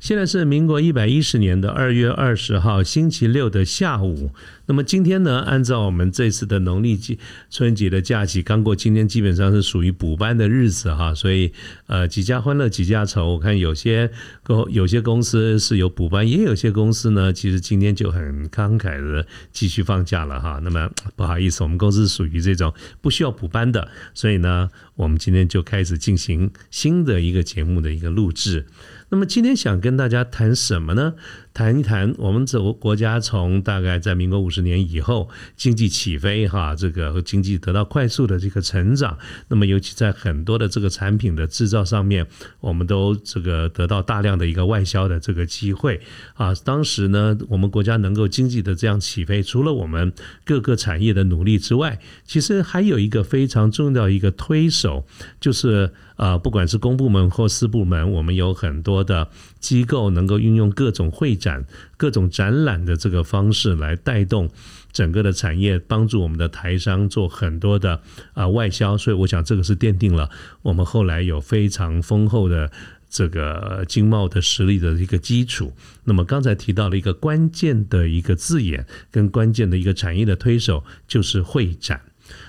现在是民国一百一十年的二月二十号星期六的下午。那么今天呢，按照我们这次的农历节春节的假期刚过，今天基本上是属于补班的日子哈，所以呃几家欢乐几家愁。我看有些公有些公司是有补班，也有些公司呢，其实今天就很慷慨的继续放假了哈。那么不好意思，我们公司属于这种不需要补班的，所以呢，我们今天就开始进行新的一个节目的一个录制。那么今天想跟大家谈什么呢？谈一谈我们这国家从大概在民国五十年以后经济起飞哈，这个经济得到快速的这个成长。那么尤其在很多的这个产品的制造上面，我们都这个得到大量的一个外销的这个机会啊。当时呢，我们国家能够经济的这样起飞，除了我们各个产业的努力之外，其实还有一个非常重要一个推手，就是啊，不管是公部门或私部门，我们有很多的机构能够运用各种会展。各种展览的这个方式来带动整个的产业，帮助我们的台商做很多的啊外销，所以我想这个是奠定了我们后来有非常丰厚的这个经贸的实力的一个基础。那么刚才提到了一个关键的一个字眼，跟关键的一个产业的推手就是会展。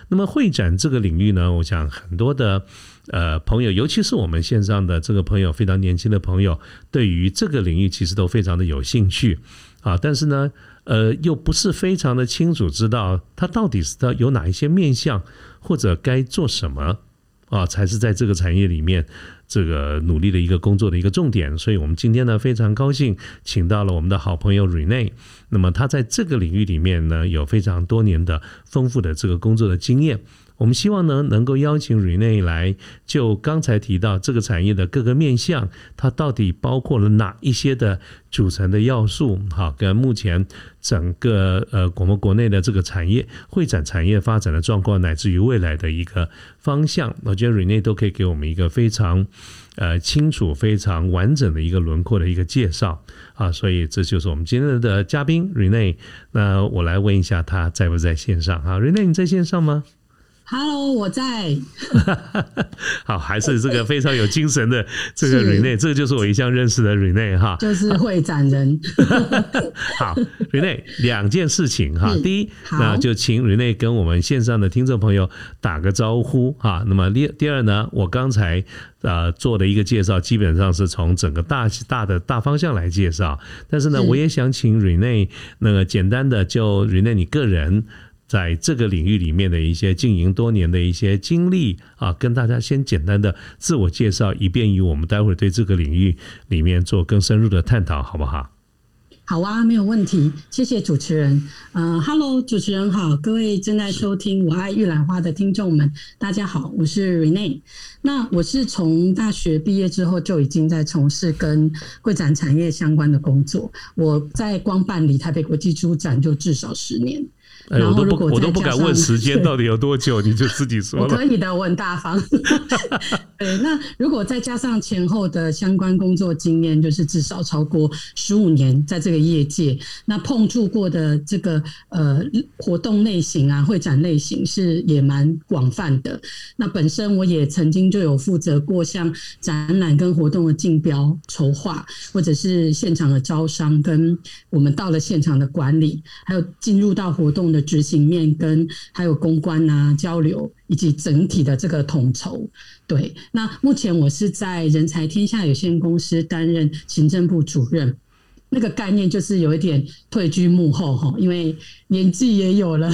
那么会展这个领域呢，我想很多的。呃，朋友，尤其是我们线上的这个朋友，非常年轻的朋友，对于这个领域其实都非常的有兴趣啊。但是呢，呃，又不是非常的清楚知道它到底是它有哪一些面向，或者该做什么啊，才是在这个产业里面这个努力的一个工作的一个重点。所以我们今天呢，非常高兴请到了我们的好朋友 Rene。那么他在这个领域里面呢，有非常多年的丰富的这个工作的经验。我们希望呢，能够邀请 Rene 来，就刚才提到这个产业的各个面向，它到底包括了哪一些的组成的要素？好，跟目前整个呃我们国内的这个产业会展产业发展的状况，乃至于未来的一个方向，我觉得 Rene 都可以给我们一个非常呃清楚、非常完整的一个轮廓的一个介绍啊。所以这就是我们今天的嘉宾 Rene。那我来问一下他在不在线上啊？Rene 你在线上吗？Hello，我在。好，还是这个非常有精神的 这个 Rene，这个就是我一向认识的 Rene 哈，就是会展人。好，Rene，两件事情哈，第一，那就请 Rene 跟我们线上的听众朋友打个招呼哈。那么第第二呢，我刚才呃做的一个介绍，基本上是从整个大大的大方向来介绍，但是呢，我也想请 Rene 那个简单的就 Rene 你个人。在这个领域里面的一些经营多年的一些经历啊，跟大家先简单的自我介绍，以便于我们待会儿对这个领域里面做更深入的探讨，好不好？好啊，没有问题。谢谢主持人。嗯，Hello，主持人好，各位正在收听《我爱玉兰花》的听众们，大家好，我是 Rene。那我是从大学毕业之后就已经在从事跟会展产业相关的工作。我在光办理台北国际书展就至少十年。哎，我都不，我都不敢问时间到底有多久，你就自己说。了可以的，我很大方。对，那如果再加上前后的相关工作经验，就是至少超过十五年在这个业界，那碰触过的这个呃活动类型啊，会展类型是也蛮广泛的。那本身我也曾经就有负责过像展览跟活动的竞标筹划，或者是现场的招商，跟我们到了现场的管理，还有进入到活动的。执行面跟还有公关啊交流以及整体的这个统筹，对。那目前我是在人才天下有限公司担任行政部主任，那个概念就是有一点退居幕后哈，因为年纪也有了，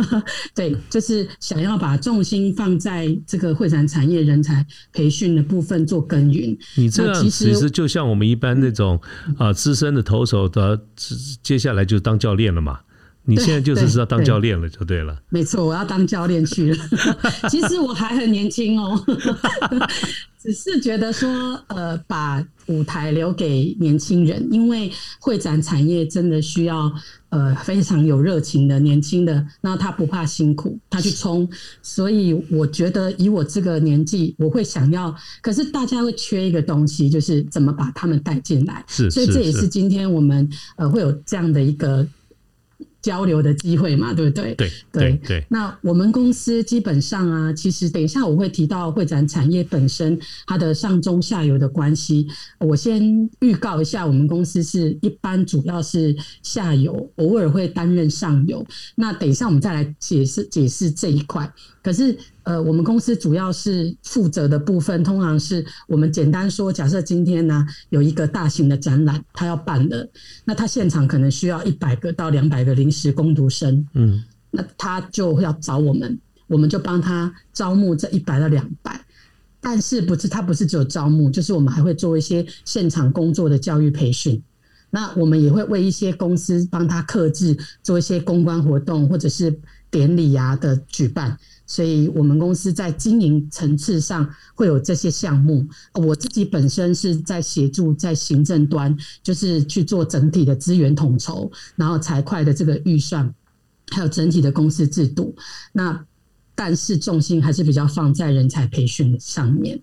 对，就是想要把重心放在这个会展产业人才培训的部分做耕耘。你这样其实就像我们一般那种啊资深的投手的，接下来就当教练了嘛。你现在就是是要当教练了，就对了。没错，我要当教练去了。其实我还很年轻哦，只是觉得说，呃，把舞台留给年轻人，因为会展产业真的需要呃非常有热情的年轻的，那他不怕辛苦，他去冲。所以我觉得以我这个年纪，我会想要，可是大家会缺一个东西，就是怎么把他们带进来。是，所以这也是今天我们呃会有这样的一个。交流的机会嘛，对不对？对对对。那我们公司基本上啊，其实等一下我会提到会展产业本身它的上中下游的关系。我先预告一下，我们公司是一般主要是下游，偶尔会担任上游。那等一下我们再来解释解释这一块。可是，呃，我们公司主要是负责的部分，通常是我们简单说，假设今天呢有一个大型的展览，他要办的，那他现场可能需要一百个到两百个临时工读生，嗯，那他就要找我们，我们就帮他招募这一百到两百，但是不是他不是只有招募，就是我们还会做一些现场工作的教育培训，那我们也会为一些公司帮他克制做一些公关活动或者是典礼啊的举办。所以我们公司在经营层次上会有这些项目。我自己本身是在协助在行政端，就是去做整体的资源统筹，然后财会的这个预算，还有整体的公司制度。那但是重心还是比较放在人才培训上面。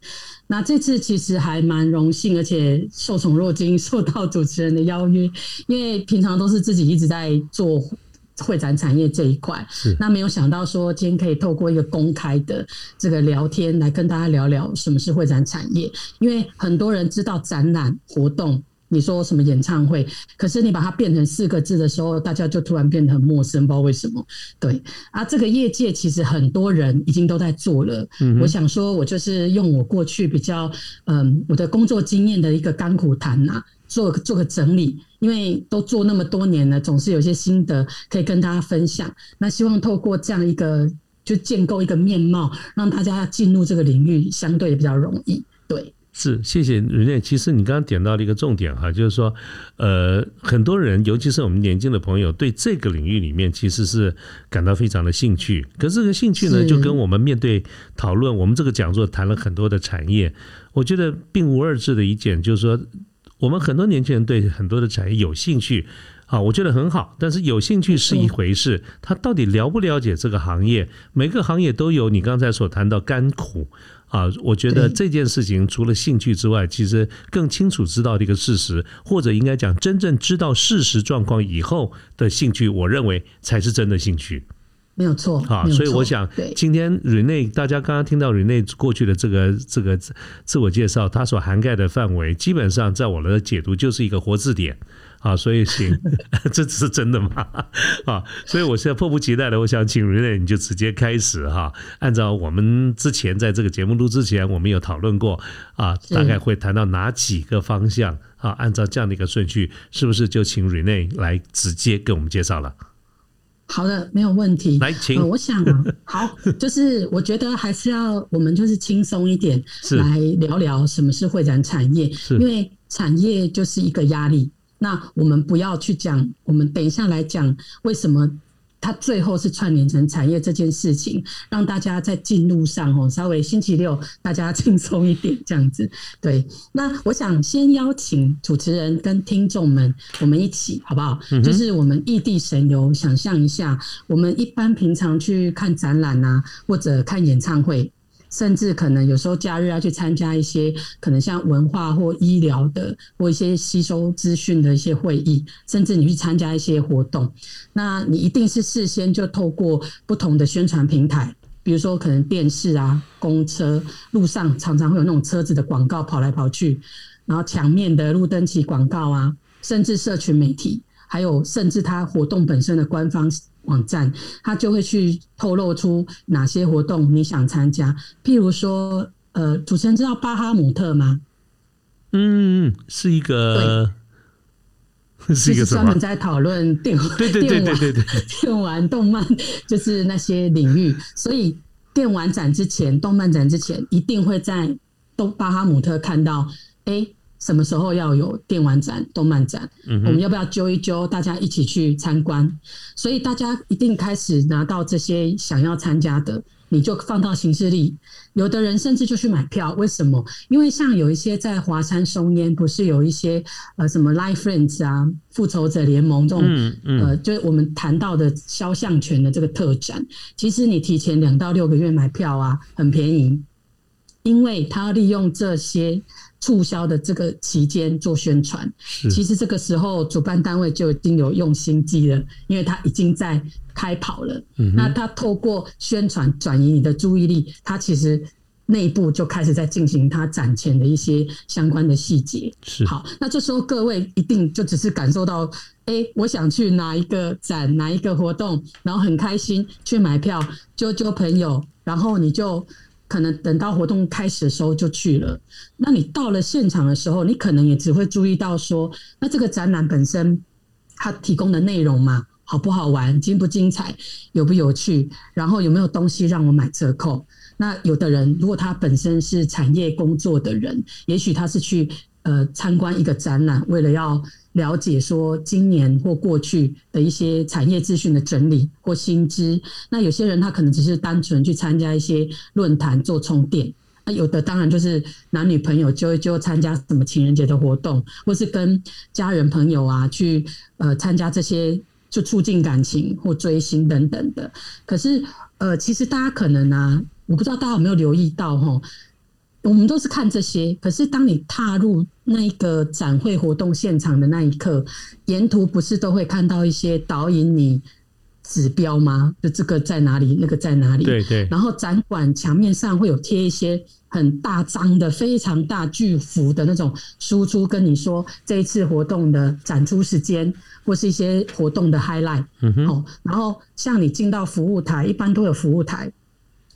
那这次其实还蛮荣幸，而且受宠若惊，受到主持人的邀约，因为平常都是自己一直在做。会展产业这一块，那没有想到说今天可以透过一个公开的这个聊天来跟大家聊聊什么是会展产业。因为很多人知道展览活动，你说什么演唱会，可是你把它变成四个字的时候，大家就突然变得很陌生，不知道为什么。对啊，这个业界其实很多人已经都在做了。嗯我想说，我就是用我过去比较嗯我的工作经验的一个甘苦谈呐。做做个整理，因为都做那么多年了，总是有些心得可以跟大家分享。那希望透过这样一个，就建构一个面貌，让大家进入这个领域相对比较容易。对，是谢谢瑞内。其实你刚刚点到了一个重点哈，就是说，呃，很多人，尤其是我们年轻的朋友，对这个领域里面其实是感到非常的兴趣。可是这个兴趣呢，就跟我们面对讨论，我们这个讲座谈了很多的产业，我觉得并无二致的一点，就是说。我们很多年轻人对很多的产业有兴趣，啊，我觉得很好。但是有兴趣是一回事，他到底了不了解这个行业？每个行业都有你刚才所谈到甘苦啊。我觉得这件事情除了兴趣之外，其实更清楚知道的一个事实，或者应该讲真正知道事实状况以后的兴趣，我认为才是真的兴趣。没有错，啊，所以我想今天 Rene，大家刚刚听到 Rene 过去的这个这个自我介绍，它所涵盖的范围，基本上在我的解读就是一个活字典，啊，所以行，这只是真的吗？啊，所以我现在迫不及待的，我想请 Rene 你就直接开始哈，按照我们之前在这个节目录之前，我们有讨论过啊，大概会谈到哪几个方向啊？按照这样的一个顺序，是不是就请 Rene 来直接给我们介绍了？好的，没有问题。来，请。我想，好，就是我觉得还是要我们就是轻松一点，来聊聊什么是会展产业。因为产业就是一个压力。那我们不要去讲，我们等一下来讲为什么。它最后是串联成产业这件事情，让大家在进路上哦，稍微星期六大家轻松一点这样子。对，那我想先邀请主持人跟听众们，我们一起好不好？就是我们异地神游，想象一下，我们一般平常去看展览啊，或者看演唱会。甚至可能有时候假日要去参加一些可能像文化或医疗的或一些吸收资讯的一些会议，甚至你去参加一些活动，那你一定是事先就透过不同的宣传平台，比如说可能电视啊、公车路上常常会有那种车子的广告跑来跑去，然后墙面的路灯旗广告啊，甚至社群媒体，还有甚至它活动本身的官方。网站，他就会去透露出哪些活动你想参加。譬如说，呃，主持人知道巴哈姆特吗？嗯，是一个，是一个 专门在讨论电对对对对对对电玩动漫，就是那些领域。所以电玩展之前，动漫展之前，一定会在东巴哈姆特看到，哎。什么时候要有电玩展、动漫展？我们要不要揪一揪，大家一起去参观？所以大家一定开始拿到这些想要参加的，你就放到行事历。有的人甚至就去买票，为什么？因为像有一些在华山松烟，不是有一些呃什么 Life Friends 啊、复仇者联盟这种，呃，就是我们谈到的肖像权的这个特展，其实你提前两到六个月买票啊，很便宜，因为他利用这些。促销的这个期间做宣传，其实这个时候主办单位就已经有用心机了，因为他已经在开跑了。那他透过宣传转移你的注意力，他其实内部就开始在进行他展前的一些相关的细节。是好，那这时候各位一定就只是感受到，哎，我想去哪一个展，哪一个活动，然后很开心去买票，揪揪朋友，然后你就。可能等到活动开始的时候就去了，那你到了现场的时候，你可能也只会注意到说，那这个展览本身它提供的内容嘛，好不好玩，精不精彩，有不有趣，然后有没有东西让我买折扣？那有的人如果他本身是产业工作的人，也许他是去呃参观一个展览，为了要。了解说今年或过去的一些产业资讯的整理或新知，那有些人他可能只是单纯去参加一些论坛做充电，那有的当然就是男女朋友就就参加什么情人节的活动，或是跟家人朋友啊去呃参加这些就促进感情或追星等等的。可是呃，其实大家可能啊，我不知道大家有没有留意到哈。我们都是看这些，可是当你踏入那一个展会活动现场的那一刻，沿途不是都会看到一些导引你指标吗？就这个在哪里，那个在哪里？对对。然后展馆墙面上会有贴一些很大张的、非常大巨幅的那种输出，跟你说这一次活动的展出时间，或是一些活动的 highlight。嗯哼。哦，然后像你进到服务台，一般都有服务台。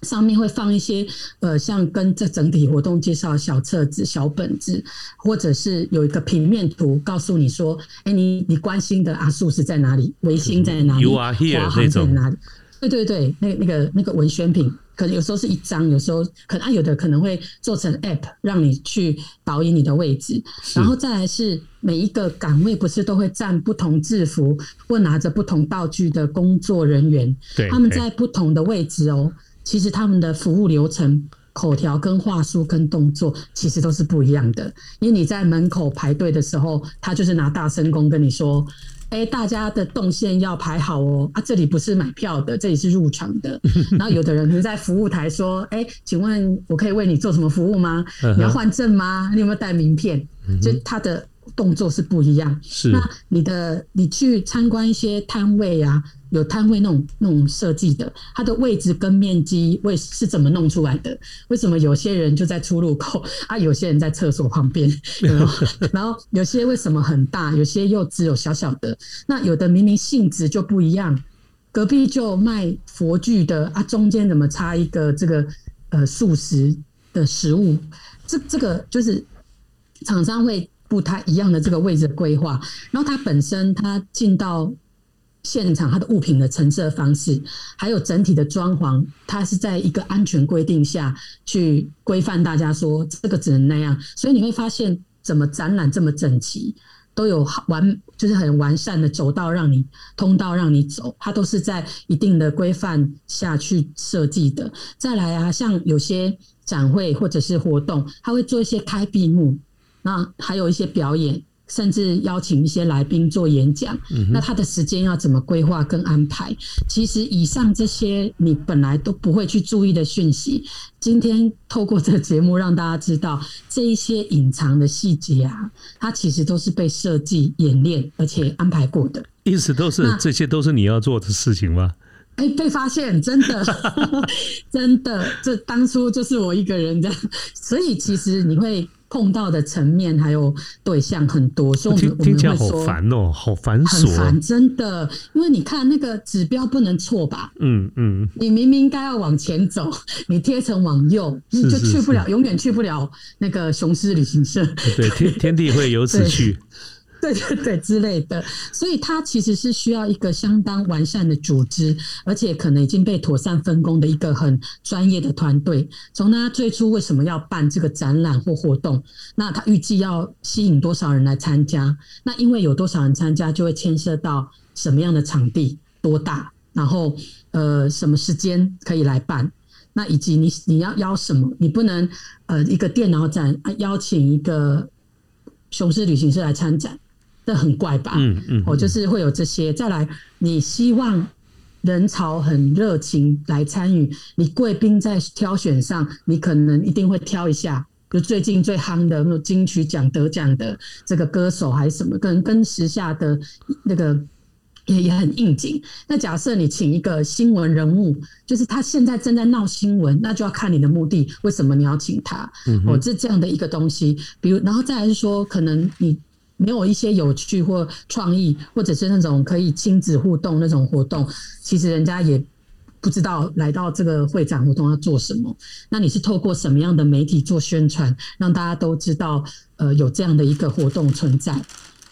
上面会放一些呃，像跟这整体活动介绍小册子、小本子，或者是有一个平面图，告诉你说，哎，你你关心的阿素是在哪里，维新在哪里，华航在哪里？对对对，那那个那个文宣品，可能有时候是一张，有时候可能有的可能会做成 app，让你去导引你的位置。然后再来是每一个岗位不是都会站不同制服或拿着不同道具的工作人员，他们在不同的位置哦。其实他们的服务流程、口条、跟话术、跟动作，其实都是不一样的。因为你在门口排队的时候，他就是拿大声公跟你说：“哎，大家的动线要排好哦，啊，这里不是买票的，这里是入场的。”然后有的人可能在服务台说：“哎，请问我可以为你做什么服务吗？你要换证吗？你有没有带名片？”就他的动作是不一样。是那你的你去参观一些摊位啊。有摊位那种那种设计的，它的位置跟面积为是怎么弄出来的？为什么有些人就在出入口 啊，有些人在厕所旁边？然后有些为什么很大，有些又只有小小的？那有的明明性质就不一样，隔壁就卖佛具的啊，中间怎么插一个这个呃素食的食物？这这个就是厂商会不太一样的这个位置规划，然后它本身它进到。现场它的物品的陈设方式，还有整体的装潢，它是在一个安全规定下去规范大家说这个只能那样，所以你会发现怎么展览这么整齐，都有完就是很完善的走道让你通道让你走，它都是在一定的规范下去设计的。再来啊，像有些展会或者是活动，它会做一些开闭幕，那还有一些表演。甚至邀请一些来宾做演讲，那他的时间要怎么规划跟安排？其实以上这些你本来都不会去注意的讯息，今天透过这个节目让大家知道这一些隐藏的细节啊，它其实都是被设计、演练而且安排过的。意思都是这些都是你要做的事情吗？哎，被发现，真的，真的，这当初就是我一个人这样，所以其实你会。碰到的层面还有对象很多，所以我们听起来好烦哦，好繁琐，很烦，真的。因为你看那个指标不能错吧？嗯嗯，你明明该要往前走，你贴成往右，你就去不了，永远去不了那个雄狮旅行社。对，天天地会由此去。对对对，之类的，所以它其实是需要一个相当完善的组织，而且可能已经被妥善分工的一个很专业的团队。从他最初为什么要办这个展览或活动，那他预计要吸引多少人来参加？那因为有多少人参加，就会牵涉到什么样的场地多大，然后呃什么时间可以来办。那以及你你要邀什么？你不能呃一个电脑展邀请一个雄狮旅行社来参展，这很怪吧？嗯嗯，我就是会有这些。再来，你希望人潮很热情来参与，你贵宾在挑选上，你可能一定会挑一下，就最近最夯的那种金曲奖得奖的这个歌手还是什么，跟跟时下的那个。也也很应景。那假设你请一个新闻人物，就是他现在正在闹新闻，那就要看你的目的，为什么你要请他？嗯哦，这这样的一个东西。比如，然后再来是说，可能你没有一些有趣或创意，或者是那种可以亲子互动那种活动，其实人家也不知道来到这个会展活动要做什么。那你是透过什么样的媒体做宣传，让大家都知道，呃，有这样的一个活动存在，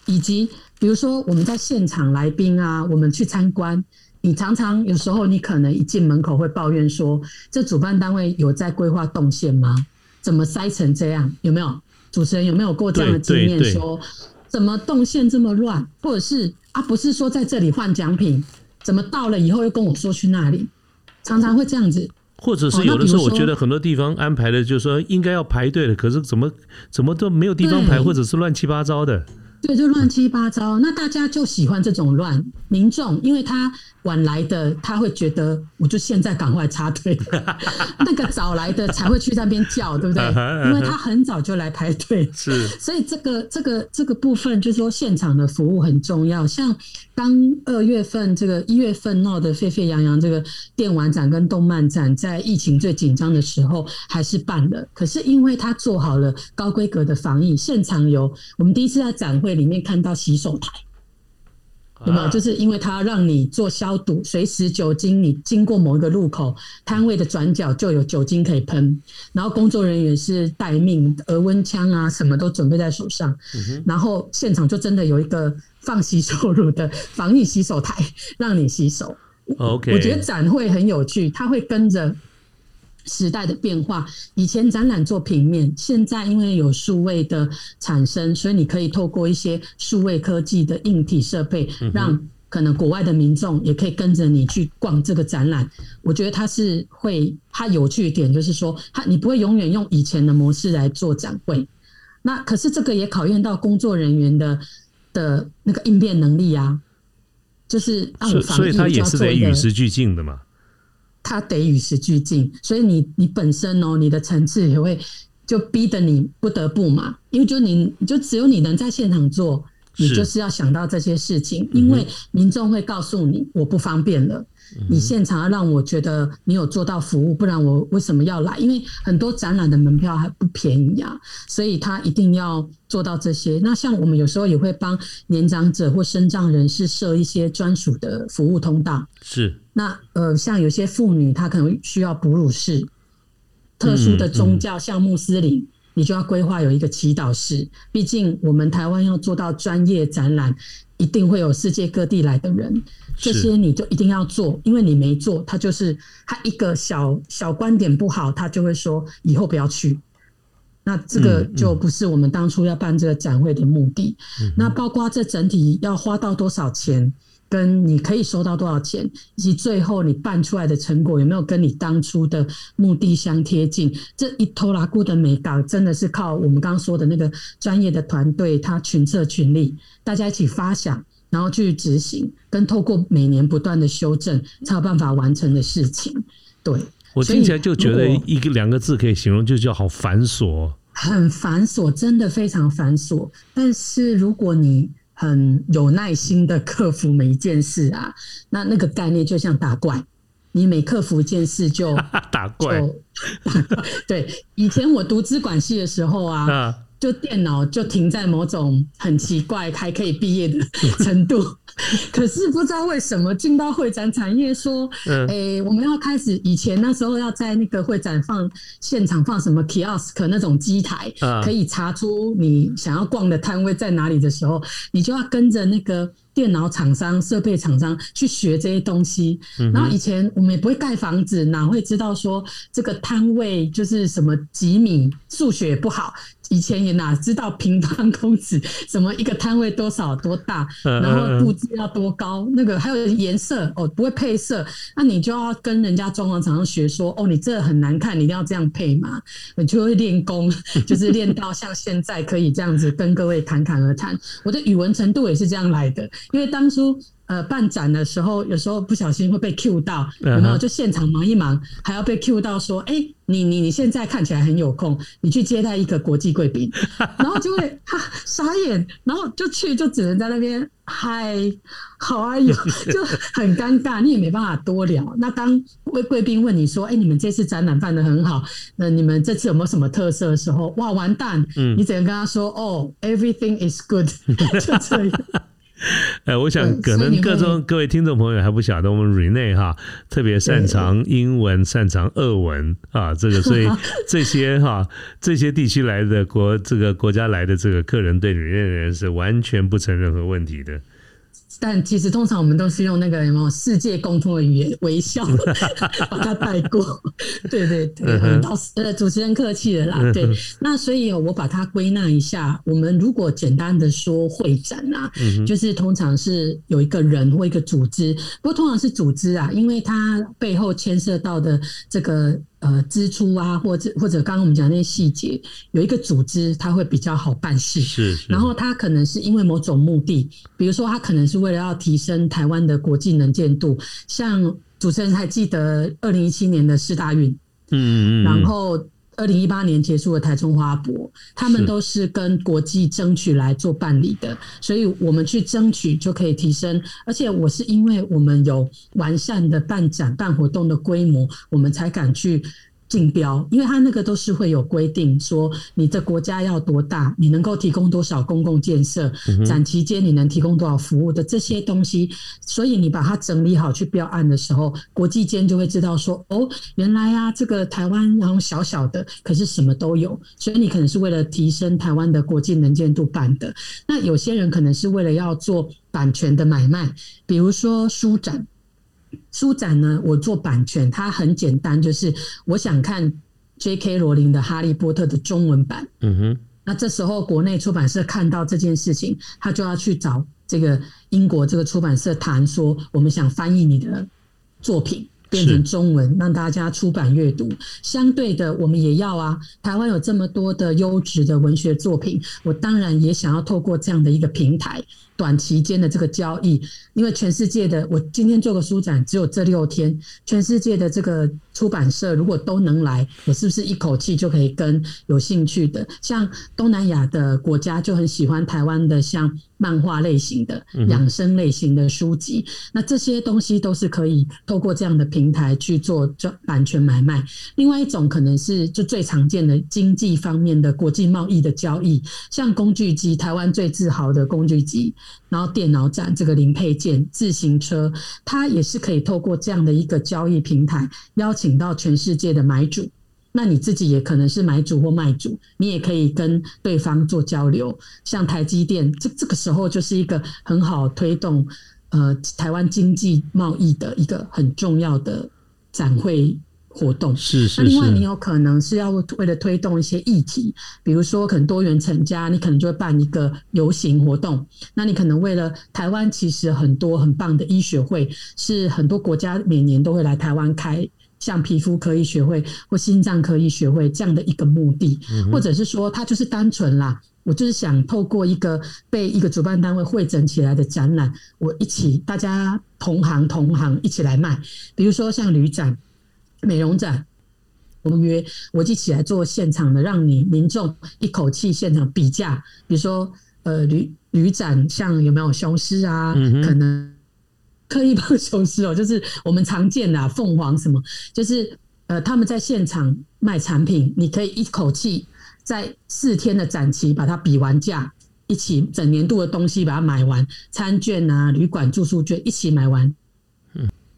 以及。比如说，我们在现场来宾啊，我们去参观，你常常有时候你可能一进门口会抱怨说，这主办单位有在规划动线吗？怎么塞成这样？有没有主持人有没有过这样的经验？说怎么动线这么乱？或者是啊，不是说在这里换奖品，怎么到了以后又跟我说去那里？常常会这样子。或者是有的时候，我觉得很多地方安排的，就是说应该要排队的，可是怎么怎么都没有地方排，或者是乱七八糟的。对，就乱七八糟。那大家就喜欢这种乱。民众因为他晚来的，他会觉得我就现在赶快插队。那个早来的才会去那边叫，对不对？因为他很早就来排队。是。所以这个这个这个部分，就是说现场的服务很重要。像刚二月份这个一月份闹得沸沸扬扬，这个电玩展跟动漫展，在疫情最紧张的时候还是办了。可是因为他做好了高规格的防疫，现场有我们第一次在展会。里面看到洗手台，有没有？就是因为它让你做消毒，随时酒精，你经过某一个路口摊位的转角就有酒精可以喷，然后工作人员是待命，额温枪啊什么都准备在手上，然后现场就真的有一个放洗手乳的防疫洗手台让你洗手。OK，我觉得展会很有趣，它会跟着。时代的变化，以前展览做平面，现在因为有数位的产生，所以你可以透过一些数位科技的硬体设备，让可能国外的民众也可以跟着你去逛这个展览。我觉得它是会，它有趣一点就是说，它你不会永远用以前的模式来做展会。那可是这个也考验到工作人员的的那个应变能力啊，就是让我所以它也是得与时俱进的嘛。它得与时俱进，所以你你本身哦，你的层次也会就逼得你不得不嘛，因为就你就只有你能在现场做，你就是要想到这些事情，因为民众会告诉你我不方便了。你现场要让我觉得你有做到服务，不然我为什么要来？因为很多展览的门票还不便宜啊，所以他一定要做到这些。那像我们有时候也会帮年长者或身障人士设一些专属的服务通道。是。那呃，像有些妇女她可能需要哺乳室，特殊的宗教像穆斯林，你就要规划有一个祈祷室。毕竟我们台湾要做到专业展览，一定会有世界各地来的人。这些你就一定要做，因为你没做，他就是他一个小小观点不好，他就会说以后不要去。那这个就不是我们当初要办这个展会的目的。那包括这整体要花到多少钱，跟你可以收到多少钱，以及最后你办出来的成果有没有跟你当初的目的相贴近，这一拖拉库的美感真的是靠我们刚刚说的那个专业的团队，他群策群力，大家一起发想。然后去执行，跟透过每年不断的修正，才有办法完成的事情。对我听起来就觉得一个两个字可以形容，就叫好繁琐。很繁琐，真的非常繁琐。但是如果你很有耐心的克服每一件事啊，那那个概念就像打怪，你每克服一件事就 打怪。对，以前我读资管系的时候啊。就电脑就停在某种很奇怪还可以毕业的程度，可是不知道为什么进到会展产业说，哎，我们要开始以前那时候要在那个会展放现场放什么 kiosk 那种机台，可以查出你想要逛的摊位在哪里的时候，你就要跟着那个。电脑厂商、设备厂商去学这些东西，然后以前我们也不会盖房子，哪会知道说这个摊位就是什么几米？数学不好，以前也哪知道平方公尺？什么一个摊位多少多大？然后布置要多高，那个还有颜色哦，不会配色，那你就要跟人家装潢厂商学说，哦，你这很难看，你一定要这样配嘛，你就会练功，就是练到像现在可以这样子跟各位侃侃而谈。我的语文程度也是这样来的，因为当初。呃，办展的时候，有时候不小心会被 Q 到，有没有？就现场忙一忙，还要被 Q 到说：“哎，你你你现在看起来很有空，你去接待一个国际贵宾。”然后就会哈傻眼，然后就去，就只能在那边嗨，好啊，有就很尴尬，你也没办法多聊。那当贵贵宾问你说：“哎，你们这次展览办的很好，那你们这次有没有什么特色？”的时候，哇，完蛋！你只能跟他说：“哦，everything is good。” 就这样。哎，我想可能各种各位听众朋友还不晓得，我们 Rene 哈 特别擅长英文，擅长俄文啊，这个所以 这些哈这些地区来的国这个国家来的这个客人对 Rene 是完全不成任何问题的。但其实通常我们都是用那个什么世界共通的语言微笑 把它带过，对 对对，老师呃主持人客气了啦，对。那所以我把它归纳一下，我们如果简单的说会展啊，就是通常是有一个人或一个组织，不过通常是组织啊，因为它背后牵涉到的这个。呃，支出啊，或者或者刚刚我们讲那些细节，有一个组织，它会比较好办事。是，然后它可能是因为某种目的，比如说它可能是为了要提升台湾的国际能见度。像主持人还记得二零一七年的四大运，嗯嗯，然后。二零一八年结束的台中花博，他们都是跟国际争取来做办理的，所以我们去争取就可以提升。而且我是因为我们有完善的办展办活动的规模，我们才敢去。竞标，因为它那个都是会有规定，说你的国家要多大，你能够提供多少公共建设，展期间你能提供多少服务的这些东西，所以你把它整理好去标案的时候，国际间就会知道说，哦，原来啊，这个台湾然后小小的，可是什么都有，所以你可能是为了提升台湾的国际能见度办的。那有些人可能是为了要做版权的买卖，比如说书展。书展呢，我做版权，它很简单，就是我想看 J.K. 罗琳的《哈利波特》的中文版。嗯哼，那这时候国内出版社看到这件事情，他就要去找这个英国这个出版社谈说，我们想翻译你的作品。变成中文，让大家出版阅读。相对的，我们也要啊。台湾有这么多的优质的文学作品，我当然也想要透过这样的一个平台，短期间的这个交易。因为全世界的，我今天做个书展，只有这六天，全世界的这个出版社如果都能来，我是不是一口气就可以跟有兴趣的，像东南亚的国家就很喜欢台湾的，像。漫画类型的、养生类型的书籍，那这些东西都是可以透过这样的平台去做版权买卖。另外一种可能是就最常见的经济方面的国际贸易的交易，像工具机，台湾最自豪的工具机，然后电脑展这个零配件、自行车，它也是可以透过这样的一个交易平台，邀请到全世界的买主。那你自己也可能是买主或卖主，你也可以跟对方做交流。像台积电，这这个时候就是一个很好推动呃台湾经济贸易的一个很重要的展会活动。是是。那另外，你有可能是要为了推动一些议题，比如说可能多元成家，你可能就会办一个游行活动。那你可能为了台湾，其实很多很棒的医学会，是很多国家每年都会来台湾开。像皮肤科医学会或心脏科医学会这样的一个目的，或者是说，他就是单纯啦，我就是想透过一个被一个主办单位汇整起来的展览，我一起大家同行同行一起来卖。比如说像旅展、美容展，我们约我一起来做现场的，让你民众一口气现场比价。比如说，呃，旅旅展像有没有雄狮啊？可能。刻意帮雄狮哦，就是我们常见的凤凰什么，就是呃他们在现场卖产品，你可以一口气在四天的展期把它比完价，一起整年度的东西把它买完，餐券啊、旅馆住宿券一起买完。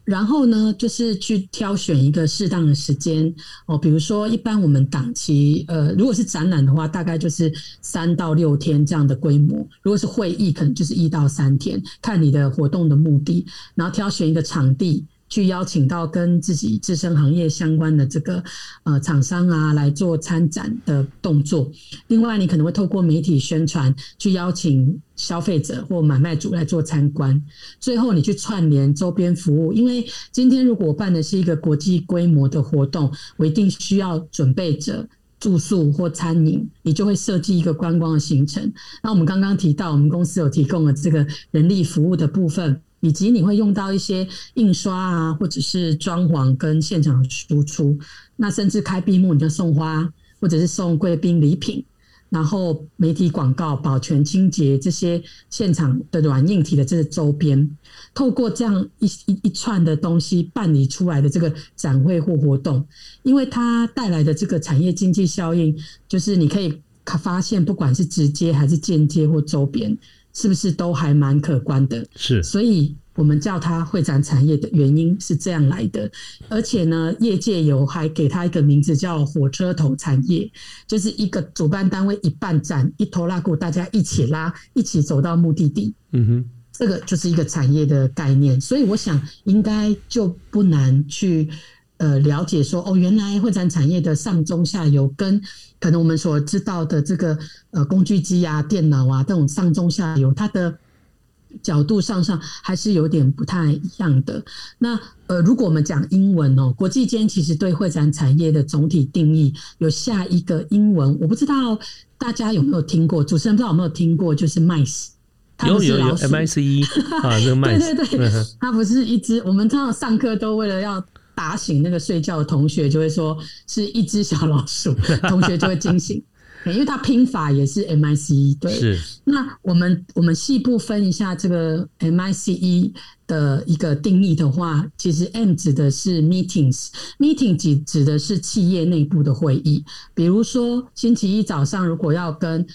然后呢，就是去挑选一个适当的时间哦，比如说，一般我们档期，呃，如果是展览的话，大概就是三到六天这样的规模；如果是会议，可能就是一到三天，看你的活动的目的。然后挑选一个场地，去邀请到跟自己自身行业相关的这个呃厂商啊来做参展的动作。另外，你可能会透过媒体宣传去邀请消费者或买卖主来做参观。最后，你去串联周边服务，因为今天如果我办的是一个国际规模的活动，我一定需要准备着。住宿或餐饮，你就会设计一个观光的行程。那我们刚刚提到，我们公司有提供了这个人力服务的部分，以及你会用到一些印刷啊，或者是装潢跟现场输出。那甚至开闭幕你就送花，或者是送贵宾礼品。然后媒体广告、保全清洁这些现场的软硬体的这个周边，透过这样一一一串的东西办理出来的这个展会或活动，因为它带来的这个产业经济效应，就是你可以发现，不管是直接还是间接或周边，是不是都还蛮可观的？是，所以。我们叫它会展产业的原因是这样来的，而且呢，业界有还给它一个名字叫火车头产业，就是一个主办单位一半站一头拉鼓，大家一起拉，一起走到目的地。嗯哼，这个就是一个产业的概念，所以我想应该就不难去呃了解说，哦，原来会展产业的上中下游跟可能我们所知道的这个呃工具机啊、电脑啊这种上中下游，它的。角度上上还是有点不太一样的。那呃，如果我们讲英文哦，国际间其实对会展产业的总体定义有下一个英文，我不知道大家有没有听过，主持人不知道有没有听过，就是 mice，有有有 M I C E 啊，这个 mice，对对对，它不是一只，我们通常上课都为了要打醒那个睡觉的同学，就会说是一只小老鼠，同学就会惊醒。因为它拼法也是 M I C E，对。是。那我们我们细部分一下这个 M I C E 的一个定义的话，其实 M 指的是 meetings，meeting 指指的是企业内部的会议。比如说星期一早上如果要跟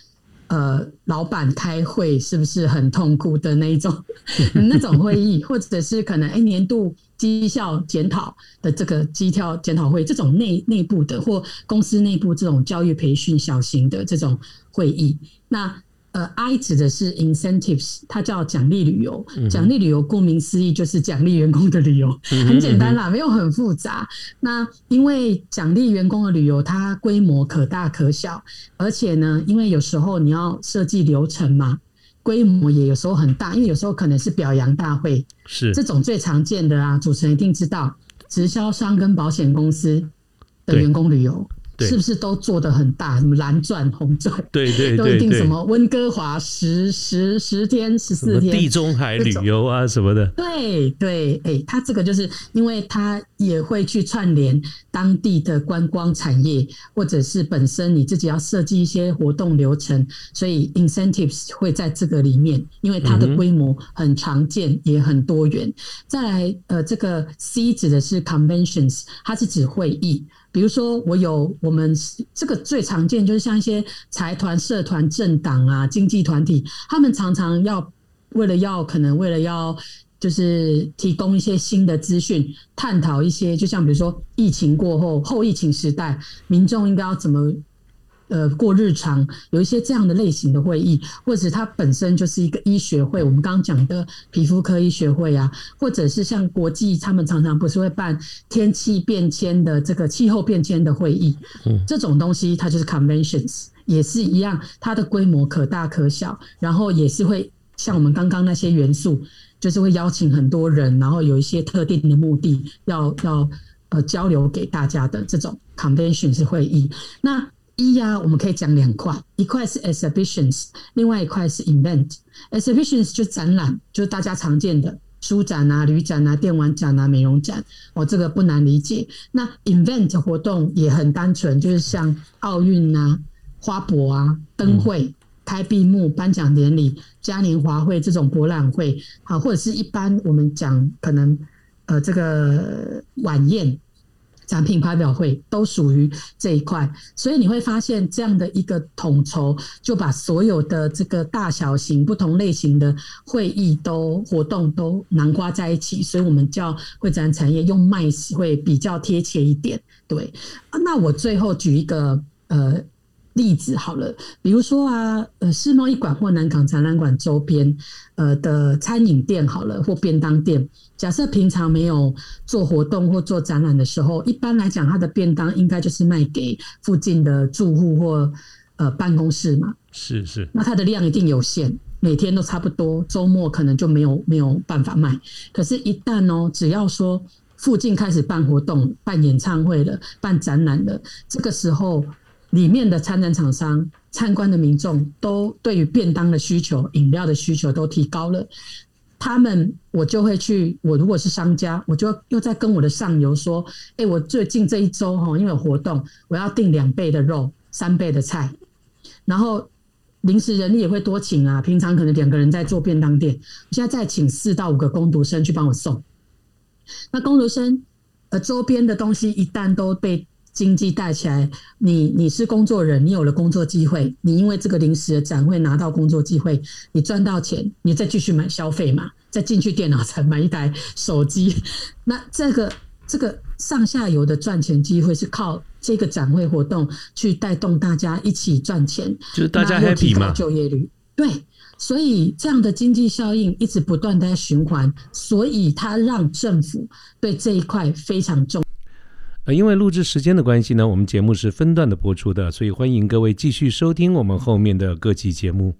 呃老板开会，是不是很痛苦的那一种 那种会议，或者是可能哎年度。绩效检讨的这个绩效检讨会，这种内内部的或公司内部这种教育培训小型的这种会议，那呃，I 指的是 incentives，它叫奖励旅游。奖励旅游顾名思义就是奖励员工的旅游，很简单啦，没有很复杂。那因为奖励员工的旅游，它规模可大可小，而且呢，因为有时候你要设计流程嘛。规模也有时候很大，因为有时候可能是表扬大会，是这种最常见的啊。主持人一定知道，直销商跟保险公司的员工旅游。是不是都做的很大？什么蓝钻、红钻？对对 对，都一定什么温哥华十十十天、十四天，地中海旅游啊什么的。对对，哎，他这个就是因为他也会去串联当地的观光产业，或者是本身你自己要设计一些活动流程，所以 incentives 会在这个里面，因为它的规模很常见，也很多元。再来，呃，这个 C 指的是 conventions，它是指会议。比如说，我有我们这个最常见，就是像一些财团、社团、政党啊、经济团体，他们常常要为了要可能为了要就是提供一些新的资讯，探讨一些，就像比如说疫情过后后疫情时代，民众应该要怎么。呃，过日常有一些这样的类型的会议，或者它本身就是一个医学会，我们刚刚讲的皮肤科医学会啊，或者是像国际，他们常常不是会办天气变迁的这个气候变迁的会议，嗯，这种东西它就是 conventions，也是一样，它的规模可大可小，然后也是会像我们刚刚那些元素，就是会邀请很多人，然后有一些特定的目的要要呃交流给大家的这种 conventions 会议，那。一呀，我们可以讲两块，一块是 exhibitions，另外一块是 event。exhibitions 就展览，就是大家常见的书展啊、旅展啊、电玩展啊、美容展，哦，这个不难理解。那 event 活动也很单纯，就是像奥运啊、花博啊、灯会、开闭幕、颁奖典礼、嘉年华会这种博览会，好，或者是一般我们讲可能呃这个晚宴。展品发表会都属于这一块，所以你会发现这样的一个统筹，就把所有的这个大小型、不同类型的会议都活动都囊括在一起，所以我们叫会展产业用麦会比较贴切一点。对，那我最后举一个呃例子好了，比如说啊，呃，世贸一馆或南港展览馆周边，呃的餐饮店好了，或便当店，假设平常没有做活动或做展览的时候，一般来讲，它的便当应该就是卖给附近的住户或呃办公室嘛。是是，那它的量一定有限，每天都差不多，周末可能就没有没有办法卖。可是，一旦哦，只要说附近开始办活动、办演唱会了、办展览了，这个时候。里面的参展厂商、参观的民众都对于便当的需求、饮料的需求都提高了。他们，我就会去。我如果是商家，我就又在跟我的上游说：“哎，我最近这一周哈，因为有活动，我要订两倍的肉、三倍的菜，然后临时人力也会多请啊。平常可能两个人在做便当店，现在再请四到五个工读生去帮我送。那工读生呃，周边的东西一旦都被。经济带起来，你你是工作人，你有了工作机会，你因为这个临时的展会拿到工作机会，你赚到钱，你再继续买消费嘛，再进去电脑城买一台手机，那这个这个上下游的赚钱机会是靠这个展会活动去带动大家一起赚钱，就是大家 happy 嘛，就业率。对，所以这样的经济效应一直不断在循环，所以它让政府对这一块非常重。呃，因为录制时间的关系呢，我们节目是分段的播出的，所以欢迎各位继续收听我们后面的各期节目。